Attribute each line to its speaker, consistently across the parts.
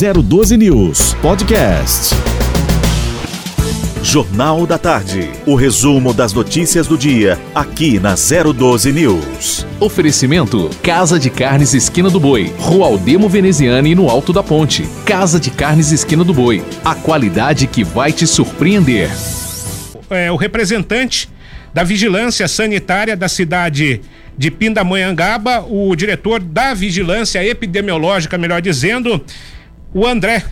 Speaker 1: 012 News Podcast. Jornal da Tarde. O resumo das notícias do dia, aqui na 012 News.
Speaker 2: Oferecimento: Casa de Carnes Esquina do Boi, Rua Aldemo Veneziane no Alto da Ponte. Casa de Carnes Esquina do Boi. A qualidade que vai te surpreender.
Speaker 3: É, o representante da Vigilância Sanitária da cidade de Pindamonhangaba, o diretor da Vigilância Epidemiológica, melhor dizendo, o André.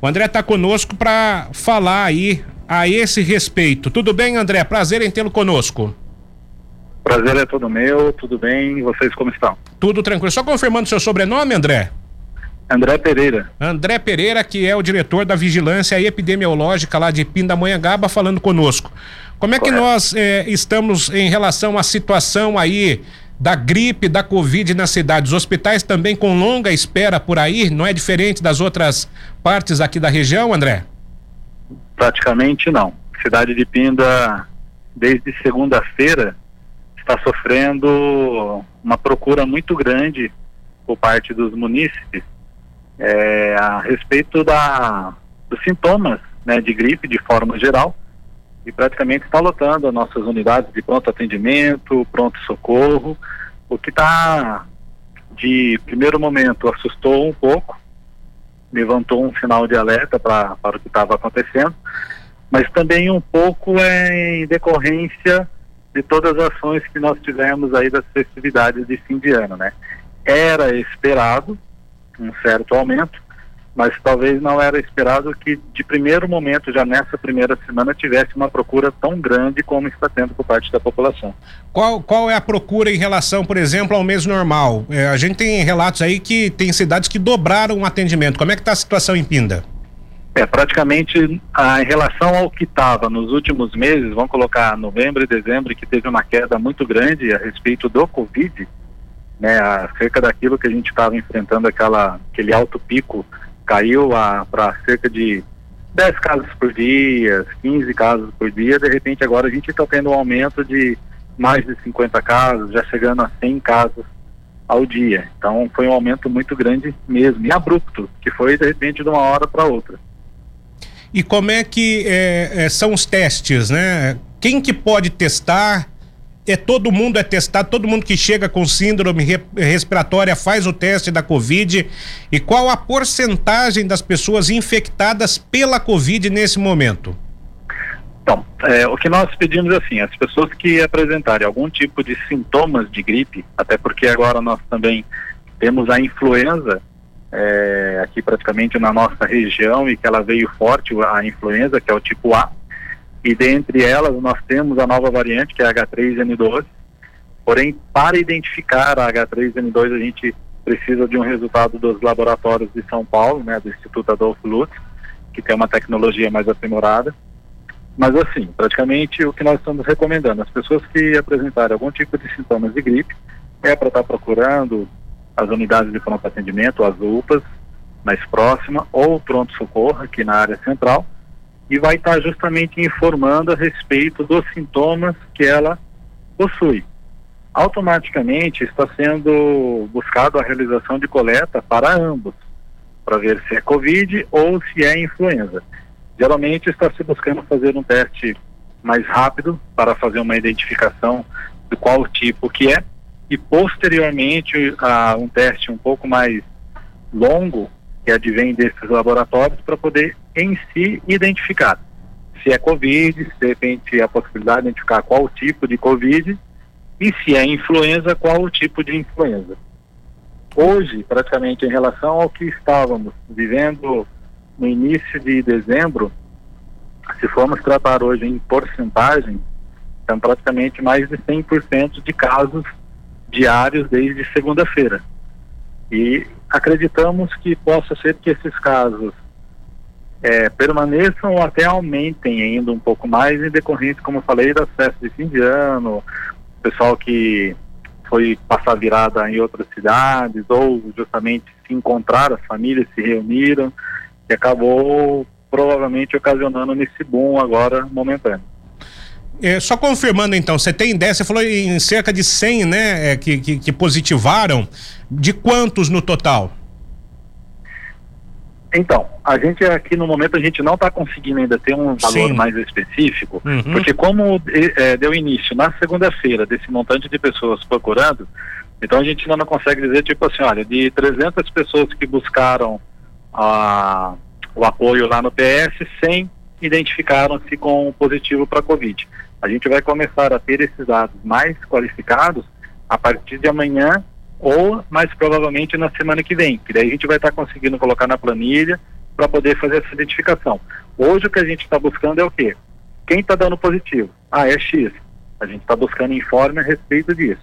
Speaker 3: O André está conosco para falar aí a esse respeito. Tudo bem, André? Prazer em tê-lo conosco.
Speaker 4: Prazer é todo meu, tudo bem? E vocês como estão?
Speaker 3: Tudo tranquilo. Só confirmando seu sobrenome, André?
Speaker 4: André Pereira.
Speaker 3: André Pereira, que é o diretor da Vigilância Epidemiológica lá de Pindamonhangaba, falando conosco. Como é que Correto. nós eh, estamos em relação à situação aí da gripe, da Covid na cidade? Os hospitais também com longa espera por aí, não é diferente das outras partes aqui da região, André?
Speaker 4: Praticamente não. Cidade de Pinda, desde segunda-feira, está sofrendo uma procura muito grande por parte dos munícipes é, a respeito da, dos sintomas né, de gripe de forma geral e praticamente está lotando as nossas unidades de pronto atendimento, pronto socorro, o que está de primeiro momento assustou um pouco, levantou um sinal de alerta para o que estava acontecendo, mas também um pouco é em decorrência de todas as ações que nós tivemos aí das festividades de fim de ano, né? Era esperado um certo aumento, mas talvez não era esperado que de primeiro momento, já nessa primeira semana, tivesse uma procura tão grande como está tendo por parte da população.
Speaker 3: Qual, qual é a procura em relação, por exemplo, ao mês normal? É, a gente tem relatos aí que tem cidades que dobraram o atendimento. Como é que está a situação em Pinda?
Speaker 4: É, praticamente a, em relação ao que estava nos últimos meses, vamos colocar novembro e dezembro, que teve uma queda muito grande a respeito do Covid, né, acerca daquilo que a gente estava enfrentando, aquela, aquele alto pico caiu para cerca de 10 casos por dia, 15 casos por dia, de repente agora a gente está tendo um aumento de mais de 50 casos, já chegando a 100 casos ao dia. Então foi um aumento muito grande mesmo, e abrupto, que foi de repente de uma hora para outra.
Speaker 3: E como é que é, é, são os testes, né? Quem que pode testar? É todo mundo é testado, todo mundo que chega com síndrome respiratória faz o teste da Covid. E qual a porcentagem das pessoas infectadas pela Covid nesse momento?
Speaker 4: Então, é, o que nós pedimos é assim, as pessoas que apresentarem algum tipo de sintomas de gripe, até porque agora nós também temos a influenza é, aqui praticamente na nossa região e que ela veio forte, a influenza, que é o tipo A, e dentre elas nós temos a nova variante, que é a H3N2. Porém, para identificar a H3N2, a gente precisa de um resultado dos laboratórios de São Paulo, né, do Instituto Adolfo Lutz, que tem uma tecnologia mais aprimorada. Mas assim, praticamente o que nós estamos recomendando, as pessoas que apresentarem algum tipo de sintomas de gripe, é para estar procurando as unidades de pronto atendimento, as UPAs, mais próxima, ou pronto-socorro aqui na área central, e vai estar justamente informando a respeito dos sintomas que ela possui. Automaticamente está sendo buscado a realização de coleta para ambos, para ver se é Covid ou se é influenza. Geralmente está se buscando fazer um teste mais rápido para fazer uma identificação de qual tipo que é e posteriormente a um teste um pouco mais longo que advém desses laboratórios para poder em si identificar se é Covid, se de repente a possibilidade de identificar qual tipo de Covid e se é influenza, qual o tipo de influenza. Hoje, praticamente em relação ao que estávamos vivendo no início de dezembro, se formos tratar hoje em porcentagem, são praticamente mais de 100% de casos diários desde segunda-feira. E acreditamos que possa ser que esses casos é, permaneçam ou até aumentem ainda um pouco mais em decorrência, como eu falei, das festas de fim de ano, pessoal que foi passar virada em outras cidades ou justamente se encontrar, as famílias se reuniram e acabou provavelmente ocasionando nesse boom agora momentâneo.
Speaker 3: É, só confirmando então, você tem ideia, você falou em cerca de 100, né, é, que, que, que positivaram, de quantos no total?
Speaker 4: Então, a gente aqui no momento a gente não está conseguindo ainda ter um valor Sim. mais específico, uhum. porque como é, deu início na segunda-feira desse montante de pessoas procurando, então a gente ainda não consegue dizer tipo assim, olha, de 300 pessoas que buscaram a, o apoio lá no PS, 100 identificaram-se com positivo para Covid. A gente vai começar a ter esses dados mais qualificados a partir de amanhã ou mais provavelmente na semana que vem, que daí a gente vai estar tá conseguindo colocar na planilha para poder fazer essa identificação. Hoje o que a gente está buscando é o quê? Quem está dando positivo? Ah, é X. A gente está buscando informe a respeito disso.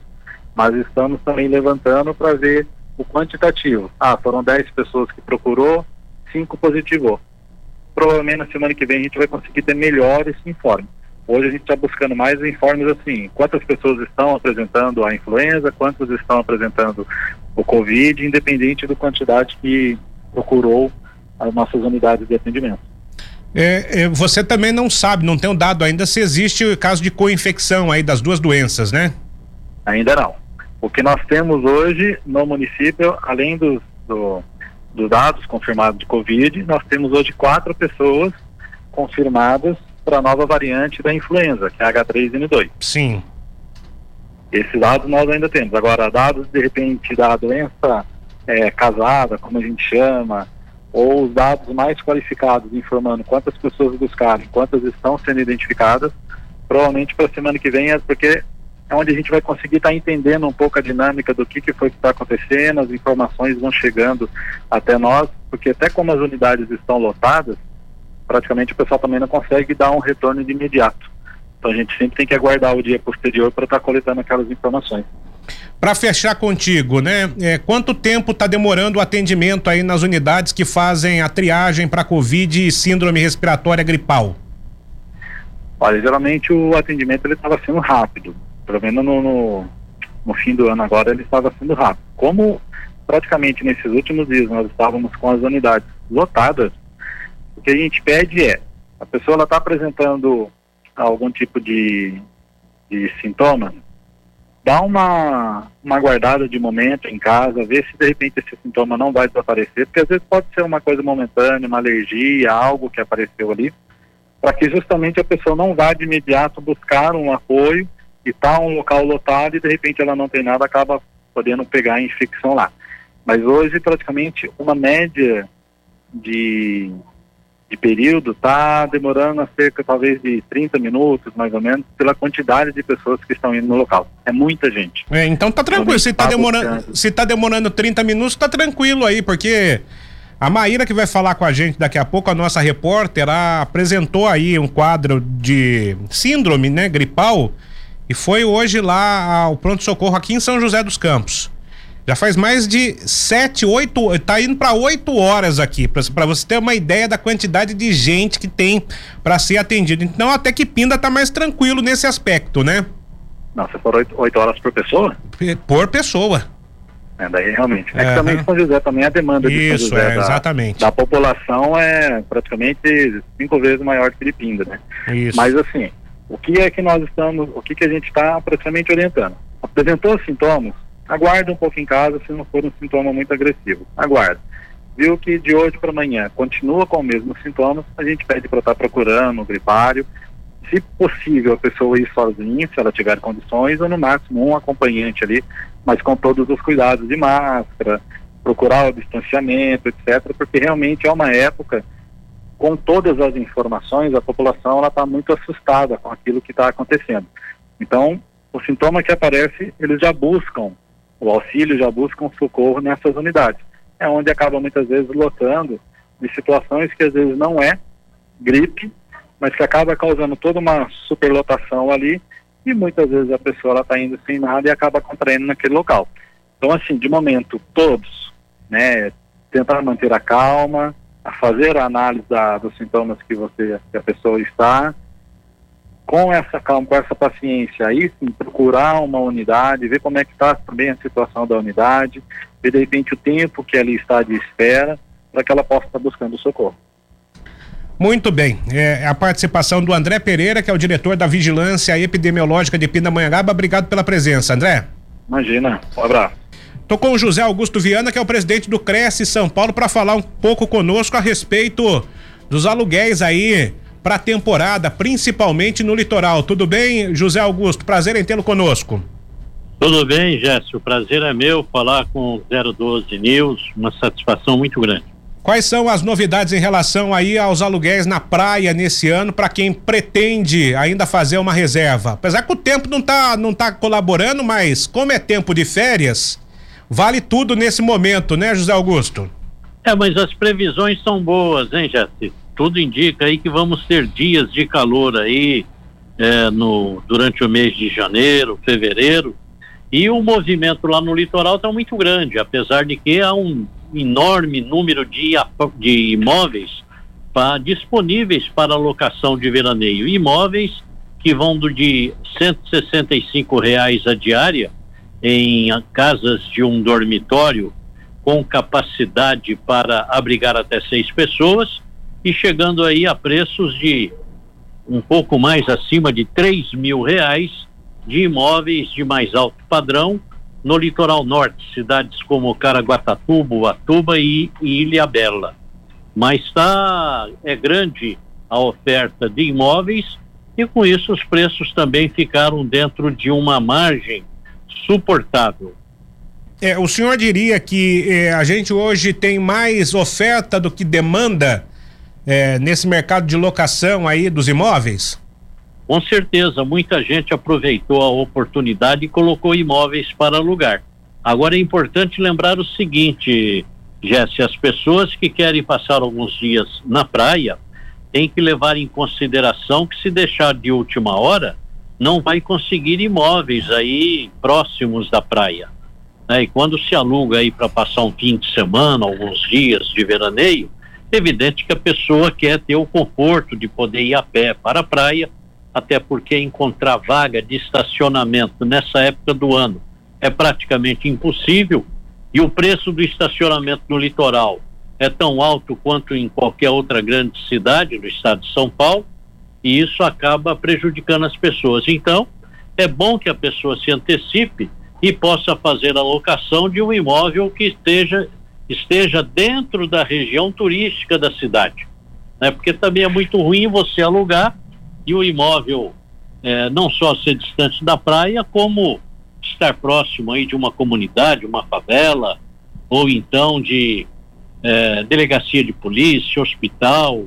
Speaker 4: Mas estamos também levantando para ver o quantitativo. Ah, foram 10 pessoas que procurou, 5 positivou. Provavelmente na semana que vem a gente vai conseguir ter melhor esse informe. Hoje a gente está buscando mais informes assim, quantas pessoas estão apresentando a influenza, quantas estão apresentando o Covid, independente da quantidade que procurou as nossas unidades de atendimento.
Speaker 3: É, é, você também não sabe, não tem um dado ainda se existe o caso de co-infecção aí das duas doenças, né?
Speaker 4: Ainda não. O que nós temos hoje no município, além dos do, do dados confirmados de Covid, nós temos hoje quatro pessoas confirmadas para a nova variante da influenza, que é a H3N2.
Speaker 3: Sim.
Speaker 4: Esses dados nós ainda temos. Agora, dados de repente da doença é, casada, como a gente chama, ou os dados mais qualificados informando quantas pessoas buscaram, quantas estão sendo identificadas, provavelmente para a semana que vem é porque é onde a gente vai conseguir estar tá entendendo um pouco a dinâmica do que, que foi que está acontecendo, as informações vão chegando até nós, porque até como as unidades estão lotadas, praticamente o pessoal também não consegue dar um retorno de imediato. Então a gente sempre tem que aguardar o dia posterior para estar tá coletando aquelas informações.
Speaker 3: Para fechar contigo, né? É, quanto tempo está demorando o atendimento aí nas unidades que fazem a triagem para Covid e síndrome respiratória gripal?
Speaker 4: Olha, geralmente o atendimento ele estava sendo rápido. Pelo menos no, no, no fim do ano agora ele estava sendo rápido. Como praticamente nesses últimos dias nós estávamos com as unidades lotadas, o que a gente pede é, a pessoa está apresentando algum tipo de, de sintoma, dá uma, uma guardada de momento em casa, ver se de repente esse sintoma não vai desaparecer, porque às vezes pode ser uma coisa momentânea, uma alergia, algo que apareceu ali, para que justamente a pessoa não vá de imediato buscar um apoio e tá um local lotado e de repente ela não tem nada, acaba podendo pegar a infecção lá. Mas hoje praticamente uma média de de período está demorando cerca talvez de 30 minutos, mais ou menos, pela quantidade de pessoas que estão indo no local. É muita gente.
Speaker 3: É, então tá tranquilo. Se tá, demorando, se tá demorando 30 minutos, tá tranquilo aí, porque a Maíra que vai falar com a gente daqui a pouco, a nossa repórter, ela apresentou aí um quadro de síndrome, né, gripal, e foi hoje lá ao pronto-socorro aqui em São José dos Campos. Já faz mais de sete, oito, tá indo para oito horas aqui, para você ter uma ideia da quantidade de gente que tem para ser atendido. Então até que Pinda tá mais tranquilo nesse aspecto, né?
Speaker 4: Não, você falou oito horas por pessoa?
Speaker 3: Por pessoa.
Speaker 4: É, daí realmente. É, é que também São José também a demanda
Speaker 3: Isso,
Speaker 4: de São José
Speaker 3: é, da, exatamente.
Speaker 4: da população é praticamente cinco vezes maior que Pinda, né?
Speaker 3: Isso.
Speaker 4: Mas assim, o que é que nós estamos, o que que a gente está praticamente orientando? Apresentou sintomas, Aguarde um pouco em casa se não for um sintoma muito agressivo. Aguarde. Viu que de hoje para amanhã continua com os mesmos sintomas, a gente pede para estar tá procurando o gripário. Se possível, a pessoa ir sozinha, se ela tiver condições, ou no máximo um acompanhante ali, mas com todos os cuidados de máscara, procurar o distanciamento, etc., porque realmente é uma época, com todas as informações, a população está muito assustada com aquilo que está acontecendo. Então, o sintoma que aparece, eles já buscam o auxílio, já buscam socorro nessas unidades. É onde acaba muitas vezes lotando de situações que às vezes não é gripe, mas que acaba causando toda uma superlotação ali e muitas vezes a pessoa está indo sem nada e acaba contraindo naquele local. Então, assim, de momento, todos, né, tentar manter a calma, a fazer a análise da, dos sintomas que você, que a pessoa está, com essa calma, com essa paciência, aí sim, procurar uma unidade, ver como é que está também a situação da unidade, ver de repente o tempo que ali está de espera, para que ela possa estar buscando socorro.
Speaker 3: Muito bem. É, a participação do André Pereira, que é o diretor da Vigilância Epidemiológica de Pindamonhangaba. Obrigado pela presença, André.
Speaker 4: Imagina. Um abraço.
Speaker 3: Tô com o José Augusto Viana, que é o presidente do Cresce São Paulo, para falar um pouco conosco a respeito dos aluguéis aí para a temporada, principalmente no litoral. Tudo bem, José Augusto? Prazer em tê-lo conosco.
Speaker 5: Tudo bem, Jéssica. O prazer é meu falar com o 012 News, uma satisfação muito grande.
Speaker 3: Quais são as novidades em relação aí aos aluguéis na praia nesse ano para quem pretende ainda fazer uma reserva? Apesar que o tempo não tá, não tá colaborando, mas como é tempo de férias, vale tudo nesse momento, né, José Augusto?
Speaker 5: É, mas as previsões são boas, hein, Jéssica? Tudo indica aí que vamos ter dias de calor aí é, no, durante o mês de janeiro, fevereiro, e o movimento lá no litoral está muito grande, apesar de que há um enorme número de, de imóveis pra, disponíveis para locação de veraneio. Imóveis que vão do de 165 reais a diária em casas de um dormitório com capacidade para abrigar até seis pessoas e chegando aí a preços de um pouco mais acima de três mil reais de imóveis de mais alto padrão no litoral norte, cidades como Caraguatatuba, Atuba e, e Ilhabela. Mas está é grande a oferta de imóveis e com isso os preços também ficaram dentro de uma margem suportável.
Speaker 3: É, o senhor diria que é, a gente hoje tem mais oferta do que demanda é, nesse mercado de locação aí dos imóveis?
Speaker 5: Com certeza, muita gente aproveitou a oportunidade e colocou imóveis para alugar. Agora é importante lembrar o seguinte, Jesse, as pessoas que querem passar alguns dias na praia têm que levar em consideração que se deixar de última hora, não vai conseguir imóveis aí próximos da praia. Né? E quando se aluga aí para passar um fim de semana, alguns dias de veraneio, evidente que a pessoa quer ter o conforto de poder ir a pé para a praia, até porque encontrar vaga de estacionamento nessa época do ano é praticamente impossível e o preço do estacionamento no litoral é tão alto quanto em qualquer outra grande cidade do estado de São Paulo e isso acaba prejudicando as pessoas. Então, é bom que a pessoa se antecipe e possa fazer a locação de um imóvel que esteja esteja dentro da região turística da cidade, né? Porque também é muito ruim você alugar e o imóvel é, não só ser distante da praia, como estar próximo aí de uma comunidade, uma favela, ou então de é, delegacia de polícia, hospital,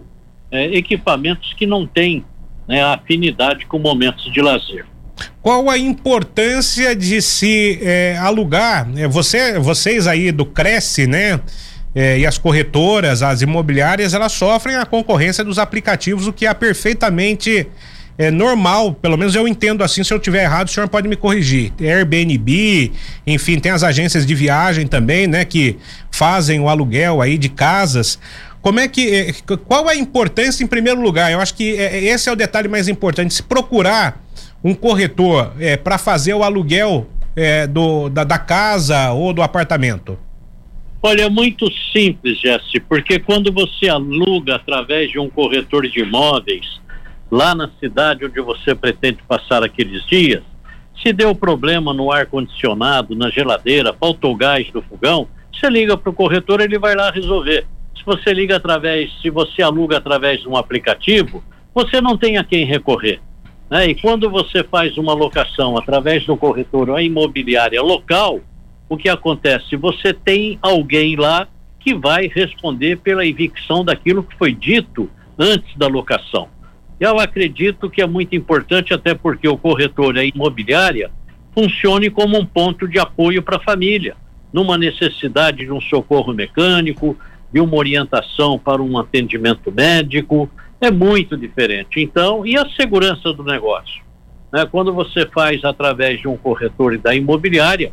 Speaker 5: é, equipamentos que não têm né, afinidade com momentos de lazer.
Speaker 3: Qual a importância de se é, alugar? É, você, vocês aí do Cresce, né? é, e as corretoras, as imobiliárias, elas sofrem a concorrência dos aplicativos, o que é perfeitamente é normal, pelo menos eu entendo assim, se eu tiver errado, o senhor pode me corrigir. Airbnb, enfim, tem as agências de viagem também, né, que fazem o aluguel aí de casas. Como é que, qual a importância em primeiro lugar? Eu acho que esse é o detalhe mais importante, se procurar um corretor é, para fazer o aluguel é, do, da, da casa ou do apartamento.
Speaker 5: Olha, é muito simples, Jesse, porque quando você aluga através de um corretor de imóveis, lá na cidade onde você pretende passar aqueles dias, se deu problema no ar-condicionado, na geladeira, faltou gás do fogão, você liga para o corretor, ele vai lá resolver. Se você liga através, se você aluga através de um aplicativo, você não tem a quem recorrer. Né? E quando você faz uma locação através do corretor ou imobiliária local, o que acontece? Você tem alguém lá que vai responder pela evicção daquilo que foi dito antes da locação. Eu acredito que é muito importante, até porque o corretor e a imobiliária funcione como um ponto de apoio para a família, numa necessidade de um socorro mecânico, de uma orientação para um atendimento médico, é muito diferente. Então, e a segurança do negócio? Né? Quando você faz através de um corretor e da imobiliária,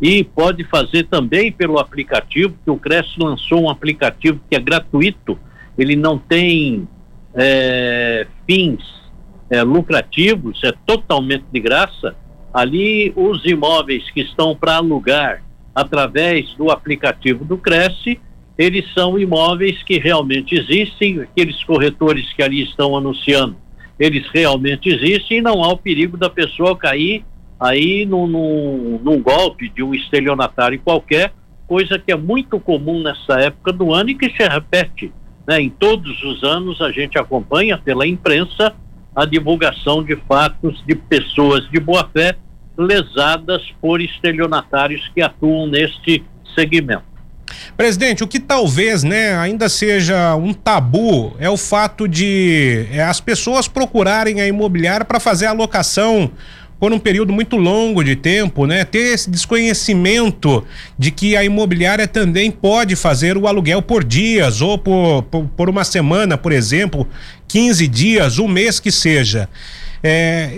Speaker 5: e pode fazer também pelo aplicativo, que o Cresce lançou um aplicativo que é gratuito, ele não tem é, fins é, lucrativos, é totalmente de graça. Ali, os imóveis que estão para alugar através do aplicativo do Cresce, eles são imóveis que realmente existem, aqueles corretores que ali estão anunciando, eles realmente existem e não há o perigo da pessoa cair aí num, num, num golpe de um estelionatário qualquer, coisa que é muito comum nessa época do ano e que se repete. Né? Em todos os anos a gente acompanha pela imprensa a divulgação de fatos de pessoas de boa fé lesadas por estelionatários que atuam neste segmento.
Speaker 3: Presidente, o que talvez, né, ainda seja um tabu é o fato de é, as pessoas procurarem a imobiliária para fazer a alocação por um período muito longo de tempo, né? Ter esse desconhecimento de que a imobiliária também pode fazer o aluguel por dias ou por, por, por uma semana, por exemplo, 15 dias, um mês que seja. É,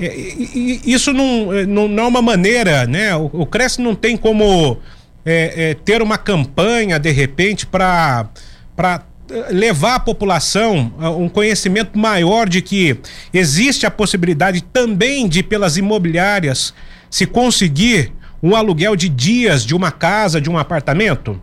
Speaker 3: isso não, não, não, é uma maneira, né? O, o Cresce não tem como é, é, ter uma campanha, de repente, para levar à população uh, um conhecimento maior de que existe a possibilidade também de, pelas imobiliárias, se conseguir um aluguel de dias de uma casa, de um apartamento?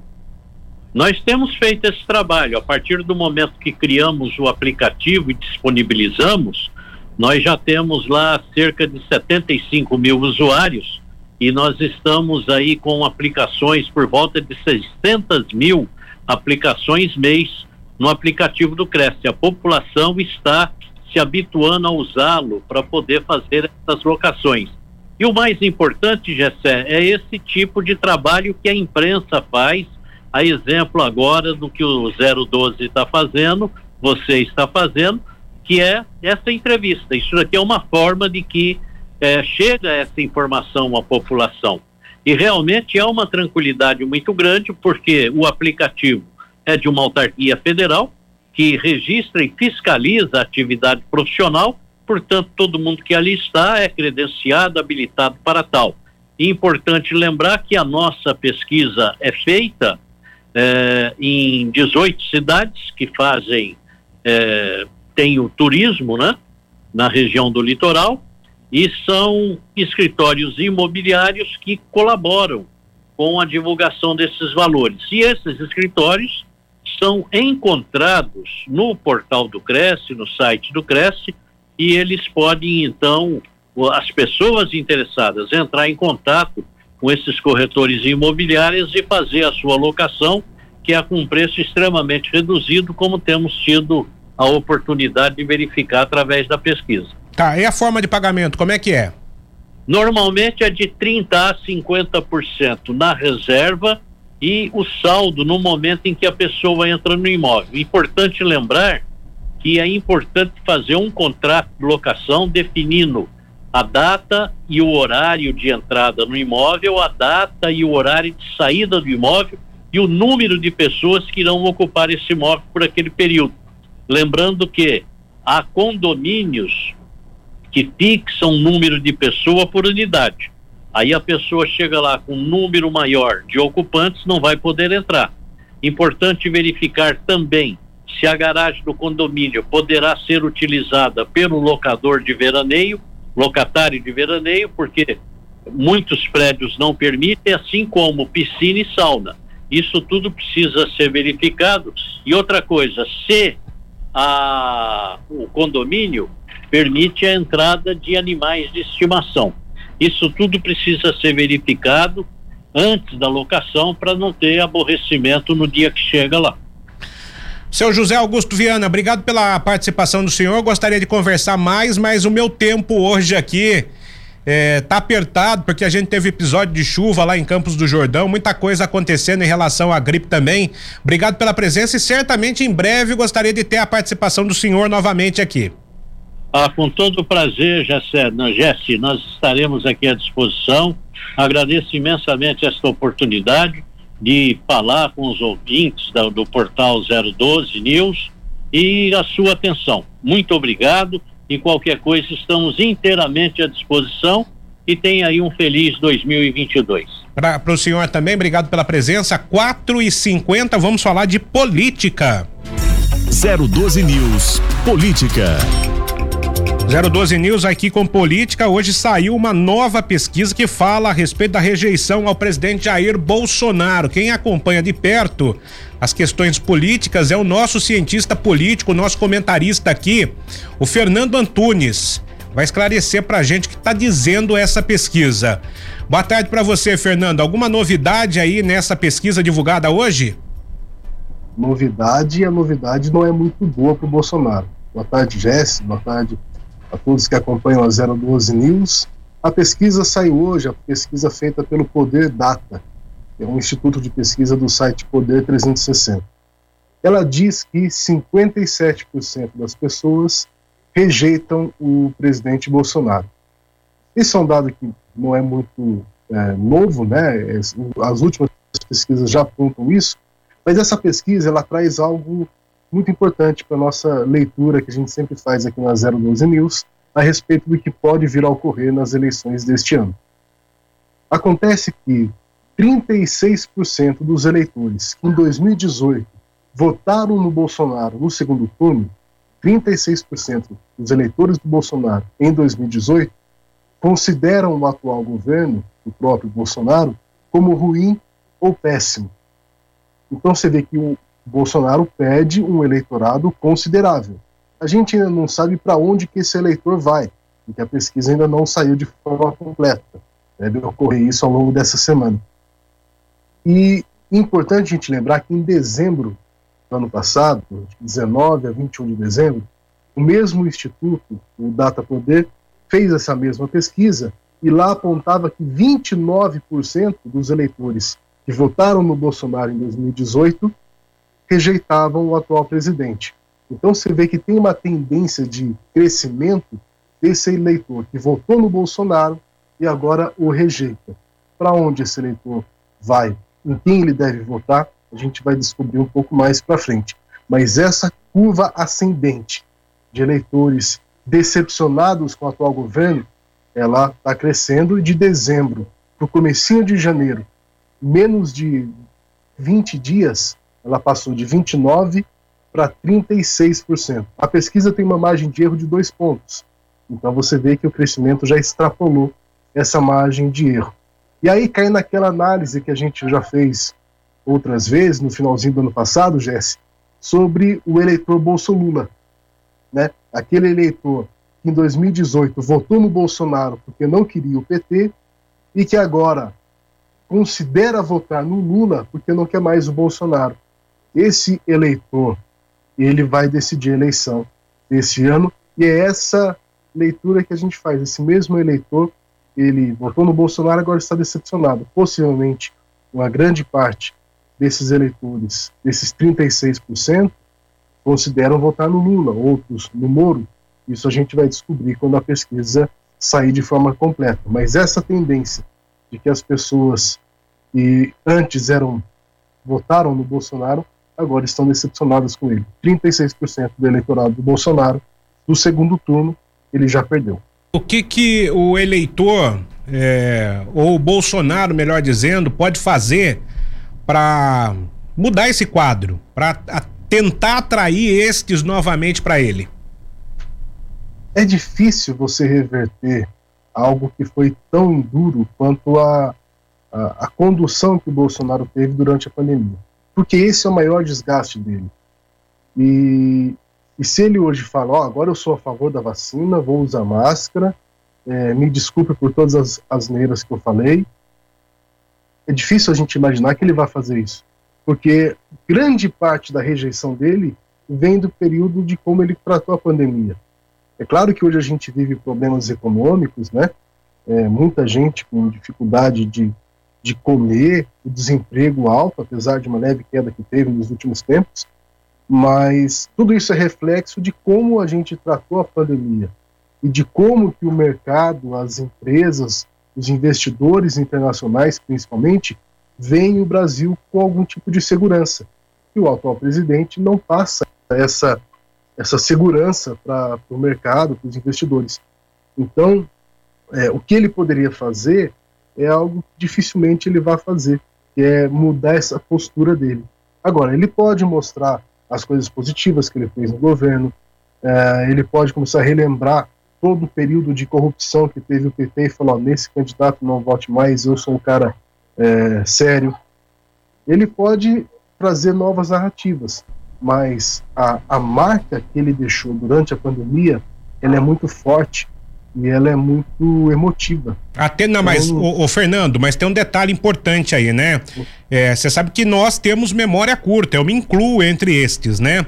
Speaker 5: Nós temos feito esse trabalho. A partir do momento que criamos o aplicativo e disponibilizamos, nós já temos lá cerca de 75 mil usuários e nós estamos aí com aplicações por volta de 600 mil aplicações mês no aplicativo do Cresce. A população está se habituando a usá-lo para poder fazer essas locações. E o mais importante, Gessé, é esse tipo de trabalho que a imprensa faz, a exemplo agora do que o 012 está fazendo, você está fazendo, que é essa entrevista. Isso aqui é uma forma de que é, chega essa informação à população. E realmente é uma tranquilidade muito grande, porque o aplicativo é de uma autarquia federal que registra e fiscaliza a atividade profissional, portanto, todo mundo que ali está é credenciado, habilitado para tal. E importante lembrar que a nossa pesquisa é feita é, em 18 cidades que fazem, é, tem o turismo, né, na região do litoral, e são escritórios imobiliários que colaboram com a divulgação desses valores. E esses escritórios são encontrados no portal do Cresce, no site do Cresce, e eles podem então as pessoas interessadas entrar em contato com esses corretores imobiliários e fazer a sua locação, que é com um preço extremamente reduzido, como temos tido a oportunidade de verificar através da pesquisa.
Speaker 3: Tá, e a forma de pagamento, como é que é?
Speaker 5: Normalmente é de 30 a 50% na reserva e o saldo no momento em que a pessoa entra no imóvel. Importante lembrar que é importante fazer um contrato de locação definindo a data e o horário de entrada no imóvel, a data e o horário de saída do imóvel e o número de pessoas que irão ocupar esse imóvel por aquele período. Lembrando que há condomínios que fixam número de pessoa por unidade. Aí a pessoa chega lá com um número maior de ocupantes, não vai poder entrar. Importante verificar também se a garagem do condomínio poderá ser utilizada pelo locador de veraneio, locatário de veraneio, porque muitos prédios não permitem, assim como piscina e sauna. Isso tudo precisa ser verificado. E outra coisa, se a, o condomínio permite a entrada de animais de estimação. Isso tudo precisa ser verificado antes da locação para não ter aborrecimento no dia que chega lá.
Speaker 3: Seu José Augusto Viana, obrigado pela participação do senhor. Gostaria de conversar mais, mas o meu tempo hoje aqui é, tá apertado porque a gente teve episódio de chuva lá em Campos do Jordão, muita coisa acontecendo em relação à gripe também. Obrigado pela presença e certamente em breve gostaria de ter a participação do senhor novamente aqui.
Speaker 5: Ah, com todo o prazer, Jesse, nós estaremos aqui à disposição. Agradeço imensamente esta oportunidade de falar com os ouvintes do, do portal 012 News e a sua atenção. Muito obrigado e qualquer coisa estamos inteiramente à disposição e tenha aí um feliz 2022.
Speaker 3: Para o senhor também, obrigado pela presença. 4 e 50 vamos falar de política.
Speaker 1: 012 News Política.
Speaker 3: 012 News aqui com política. Hoje saiu uma nova pesquisa que fala a respeito da rejeição ao presidente Jair Bolsonaro. Quem acompanha de perto as questões políticas é o nosso cientista político, nosso comentarista aqui, o Fernando Antunes. vai esclarecer para a gente o que está dizendo essa pesquisa. Boa tarde para você, Fernando. Alguma novidade aí nessa pesquisa divulgada hoje?
Speaker 6: Novidade, a novidade não é muito boa para o Bolsonaro. Boa tarde, Jesse. Boa tarde a todos que acompanham a 012 News. A pesquisa saiu hoje, a pesquisa feita pelo Poder Data, que é um instituto de pesquisa do site Poder 360. Ela diz que 57% das pessoas rejeitam o presidente Bolsonaro. Esse é um dado que não é muito é, novo, né? As últimas pesquisas já apontam isso, mas essa pesquisa ela traz algo muito importante para nossa leitura que a gente sempre faz aqui na 012 News a respeito do que pode vir a ocorrer nas eleições deste ano. Acontece que 36% dos eleitores que em 2018 votaram no Bolsonaro no segundo turno 36% dos eleitores do Bolsonaro em 2018 consideram o atual governo, o próprio Bolsonaro, como ruim ou péssimo. Então você vê que o Bolsonaro pede um eleitorado considerável. A gente ainda não sabe para onde que esse eleitor vai, porque a pesquisa ainda não saiu de forma completa. Deve ocorrer isso ao longo dessa semana. E importante a gente lembrar que em dezembro ano passado, de 19 a 21 de dezembro, o mesmo instituto, o Data Poder, fez essa mesma pesquisa e lá apontava que 29% dos eleitores que votaram no Bolsonaro em 2018 rejeitavam o atual presidente. Então você vê que tem uma tendência de crescimento desse eleitor que votou no Bolsonaro e agora o rejeita. Para onde esse eleitor vai? Em quem ele deve votar? a gente vai descobrir um pouco mais para frente. Mas essa curva ascendente de eleitores decepcionados com o atual governo, ela está crescendo e de dezembro para o comecinho de janeiro, menos de 20 dias, ela passou de 29 para 36%. A pesquisa tem uma margem de erro de dois pontos. Então você vê que o crescimento já extrapolou essa margem de erro. E aí cai naquela análise que a gente já fez outras vezes, no finalzinho do ano passado, Jesse, sobre o eleitor Bolsonaro. Né? Aquele eleitor que em 2018 votou no Bolsonaro porque não queria o PT e que agora considera votar no Lula porque não quer mais o Bolsonaro. Esse eleitor, ele vai decidir a eleição desse ano e é essa leitura que a gente faz. Esse mesmo eleitor, ele votou no Bolsonaro, agora está decepcionado. Possivelmente, uma grande parte desses eleitores, desses 36%, consideram votar no Lula, outros no Moro. Isso a gente vai descobrir quando a pesquisa sair de forma completa. Mas essa tendência de que as pessoas que antes eram votaram no Bolsonaro agora estão decepcionadas com ele. 36% do eleitorado do Bolsonaro do segundo turno ele já perdeu.
Speaker 3: O que que o eleitor é, ou o Bolsonaro, melhor dizendo, pode fazer para mudar esse quadro, para tentar atrair estes novamente para ele?
Speaker 6: É difícil você reverter algo que foi tão duro quanto a, a, a condução que o Bolsonaro teve durante a pandemia. Porque esse é o maior desgaste dele. E, e se ele hoje fala, ó, oh, agora eu sou a favor da vacina, vou usar máscara, é, me desculpe por todas as asneiras que eu falei, é difícil a gente imaginar que ele vai fazer isso, porque grande parte da rejeição dele vem do período de como ele tratou a pandemia. É claro que hoje a gente vive problemas econômicos, né? É, muita gente com dificuldade de, de comer, o desemprego alto, apesar de uma leve queda que teve nos últimos tempos, mas tudo isso é reflexo de como a gente tratou a pandemia e de como que o mercado, as empresas, os investidores internacionais, principalmente, veem o Brasil com algum tipo de segurança. E o atual presidente não passa essa, essa segurança para o mercado, para os investidores. Então, é, o que ele poderia fazer é algo que dificilmente ele vai fazer, que é mudar essa postura dele. Agora, ele pode mostrar as coisas positivas que ele fez no governo, é, ele pode começar a relembrar todo o período de corrupção que teve o PT e falou: nesse candidato não vote mais, eu sou um cara é, sério. Ele pode trazer novas narrativas, mas a, a marca que ele deixou durante a pandemia ela é muito forte e ela é muito emotiva.
Speaker 3: Até não, mas então, o, Fernando, mas tem um detalhe importante aí, né? Você é, sabe que nós temos memória curta, eu me incluo entre estes, né?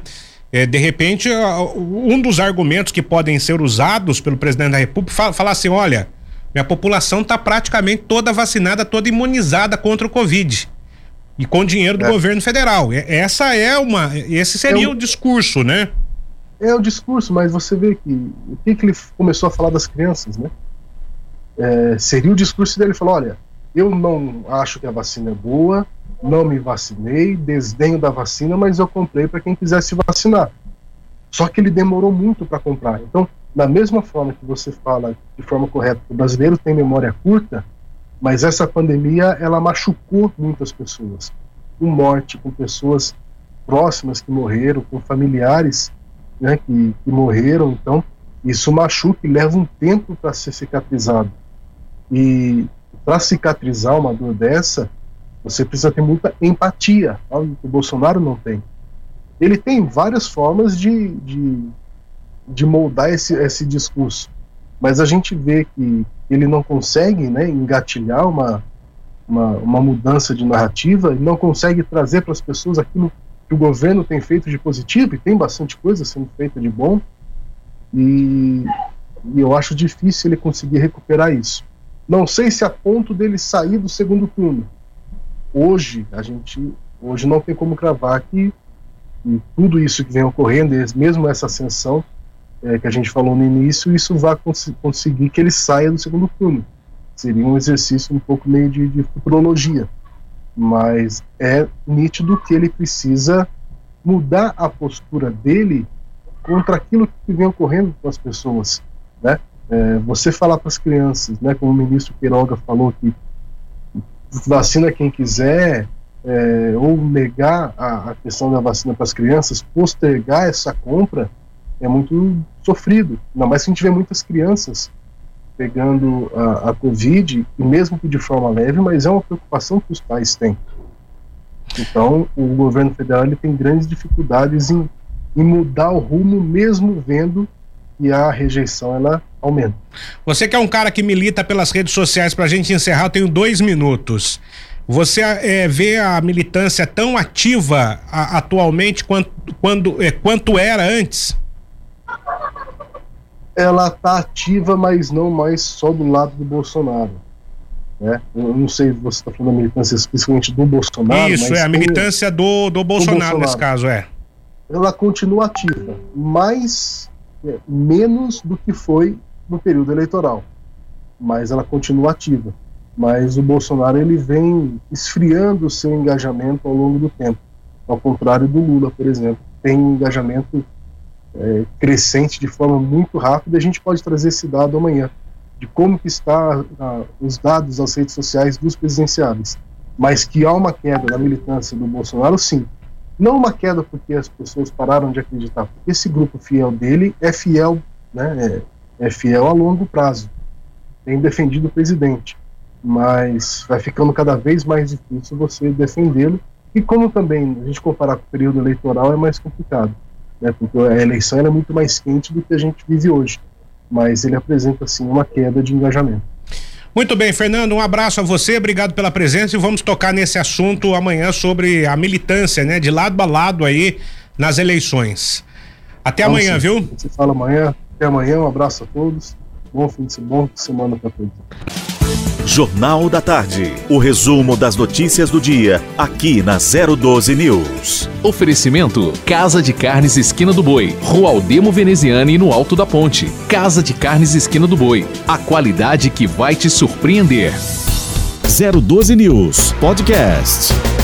Speaker 3: É, de repente, um dos argumentos que podem ser usados pelo presidente da República fala, falar assim: olha, minha população está praticamente toda vacinada, toda imunizada contra o Covid. E com dinheiro do é. governo federal. Essa é uma. Esse seria é o discurso, né?
Speaker 6: É o discurso, mas você vê que o que, que ele começou a falar das crianças, né? É, seria o discurso dele falar, olha, eu não acho que a vacina é boa, não me vacinei, desdenho da vacina, mas eu comprei para quem quisesse vacinar. Só que ele demorou muito para comprar. Então, da mesma forma que você fala de forma correta o brasileiro tem memória curta, mas essa pandemia ela machucou muitas pessoas, com morte, com pessoas próximas que morreram, com familiares né, que, que morreram. Então, isso machuca e leva um tempo para ser cicatrizado. E para cicatrizar uma dor dessa, você precisa ter muita empatia, algo que o Bolsonaro não tem. Ele tem várias formas de, de, de moldar esse, esse discurso, mas a gente vê que ele não consegue né, engatilhar uma, uma, uma mudança de narrativa, não consegue trazer para as pessoas aquilo que o governo tem feito de positivo, e tem bastante coisa sendo feita de bom, e, e eu acho difícil ele conseguir recuperar isso. Não sei se a ponto dele sair do segundo turno. Hoje, a gente hoje não tem como cravar que, tudo isso que vem ocorrendo, mesmo essa ascensão é, que a gente falou no início, isso vai cons conseguir que ele saia do segundo turno. Seria um exercício um pouco meio de, de futurologia. Mas é nítido que ele precisa mudar a postura dele contra aquilo que vem ocorrendo com as pessoas, né? É, você falar para as crianças, né, como o ministro Queiroga falou que vacina quem quiser, é, ou negar a, a, questão da vacina para as crianças, postergar essa compra, é muito sofrido. Ainda mais se a gente vê muitas crianças pegando a, a Covid, mesmo que de forma leve, mas é uma preocupação que os pais têm. Então, o governo federal ele tem grandes dificuldades em, em mudar o rumo, mesmo vendo que a rejeição ela aumenta.
Speaker 3: Você que é um cara que milita pelas redes sociais, para a gente encerrar, eu tenho dois minutos. Você é, vê a militância tão ativa a, atualmente quanto, quando, é, quanto era antes?
Speaker 6: Ela está ativa, mas não mais só do lado do Bolsonaro. Né? Eu não sei se você está falando da militância especificamente do Bolsonaro.
Speaker 3: Isso, é a militância do, do, Bolsonaro, do Bolsonaro nesse caso, é.
Speaker 6: Ela continua ativa, mas é, menos do que foi no período eleitoral, mas ela continua ativa. Mas o Bolsonaro ele vem esfriando o seu engajamento ao longo do tempo, ao contrário do Lula, por exemplo, tem um engajamento é, crescente de forma muito rápida. A gente pode trazer esse dado amanhã de como que está os dados das redes sociais dos presidenciáveis, mas que há uma queda na militância do Bolsonaro, sim. Não uma queda porque as pessoas pararam de acreditar, porque esse grupo fiel dele é fiel, né, é, é fiel a longo prazo, tem defendido o presidente, mas vai ficando cada vez mais difícil você defendê-lo, e como também a gente comparar com o período eleitoral é mais complicado, né, porque a eleição é muito mais quente do que a gente vive hoje mas ele apresenta sim uma queda de engajamento.
Speaker 3: Muito bem, Fernando, um abraço a você, obrigado pela presença e vamos tocar nesse assunto amanhã sobre a militância, né, de lado a lado aí nas eleições. Até vamos amanhã, sim. viu?
Speaker 6: Você fala amanhã, até amanhã, um abraço a todos, bom fim de semana, bom semana para todos.
Speaker 1: Jornal da Tarde. O resumo das notícias do dia, aqui na 012 News.
Speaker 2: Oferecimento: Casa de Carnes Esquina do Boi, Rua Aldemo Veneziane no Alto da Ponte. Casa de Carnes Esquina do Boi. A qualidade que vai te surpreender.
Speaker 1: 012 News Podcast.